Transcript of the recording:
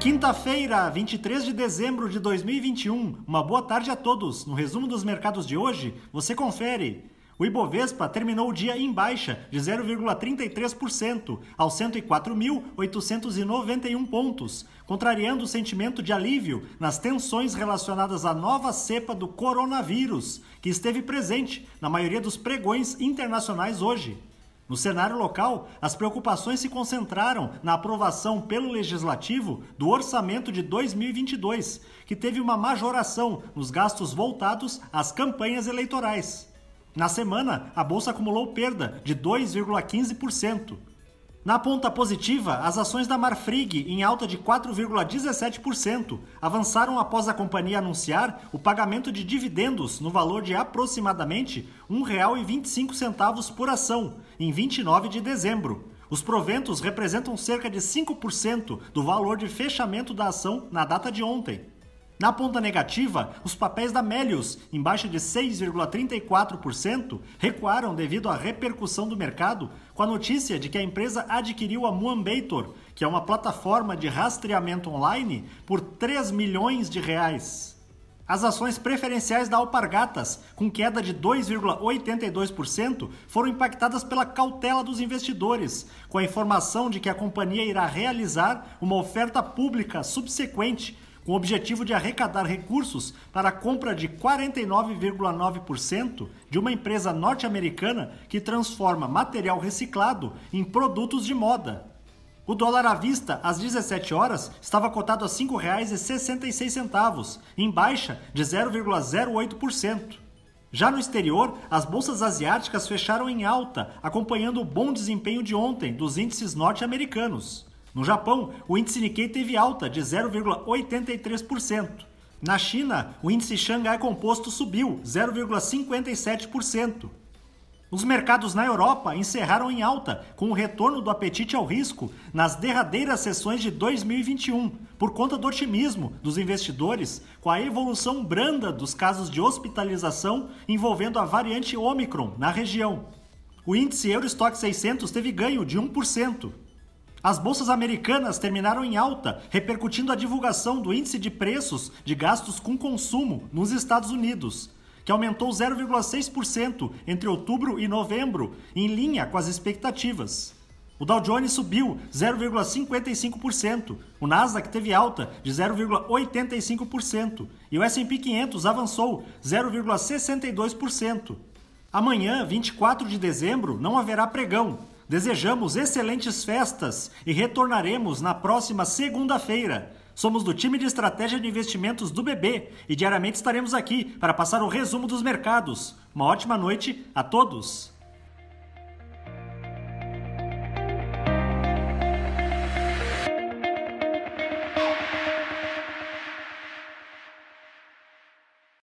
Quinta-feira, 23 de dezembro de 2021. Uma boa tarde a todos. No resumo dos mercados de hoje, você confere. O Ibovespa terminou o dia em baixa de 0,33% aos 104.891 pontos, contrariando o sentimento de alívio nas tensões relacionadas à nova cepa do coronavírus, que esteve presente na maioria dos pregões internacionais hoje. No cenário local, as preocupações se concentraram na aprovação pelo Legislativo do orçamento de 2022, que teve uma majoração nos gastos voltados às campanhas eleitorais. Na semana, a bolsa acumulou perda de 2,15%. Na ponta positiva, as ações da Marfrig, em alta de 4,17%, avançaram após a companhia anunciar o pagamento de dividendos no valor de aproximadamente R$ 1,25 por ação, em 29 de dezembro. Os proventos representam cerca de 5% do valor de fechamento da ação na data de ontem. Na ponta negativa, os papéis da Melius, em baixa de 6,34%, recuaram devido à repercussão do mercado com a notícia de que a empresa adquiriu a Muambator, que é uma plataforma de rastreamento online, por 3 milhões de reais. As ações preferenciais da Alpargatas, com queda de 2,82%, foram impactadas pela cautela dos investidores, com a informação de que a companhia irá realizar uma oferta pública subsequente com o objetivo de arrecadar recursos para a compra de 49,9% de uma empresa norte-americana que transforma material reciclado em produtos de moda. O dólar à vista, às 17 horas, estava cotado a R$ 5,66, em baixa de 0,08%. Já no exterior, as bolsas asiáticas fecharam em alta, acompanhando o bom desempenho de ontem dos índices norte-americanos. No Japão, o índice Nikkei teve alta de 0,83%. Na China, o índice Xangai Composto subiu 0,57%. Os mercados na Europa encerraram em alta, com o retorno do apetite ao risco nas derradeiras sessões de 2021, por conta do otimismo dos investidores com a evolução branda dos casos de hospitalização envolvendo a variante Omicron na região. O índice Eurostock 600 teve ganho de 1%. As bolsas americanas terminaram em alta, repercutindo a divulgação do índice de preços de gastos com consumo nos Estados Unidos, que aumentou 0,6% entre outubro e novembro, em linha com as expectativas. O Dow Jones subiu 0,55%, o Nasdaq teve alta de 0,85% e o S&P 500 avançou 0,62%. Amanhã, 24 de dezembro, não haverá pregão. Desejamos excelentes festas e retornaremos na próxima segunda-feira. Somos do time de estratégia de investimentos do BB e diariamente estaremos aqui para passar o resumo dos mercados. Uma ótima noite a todos!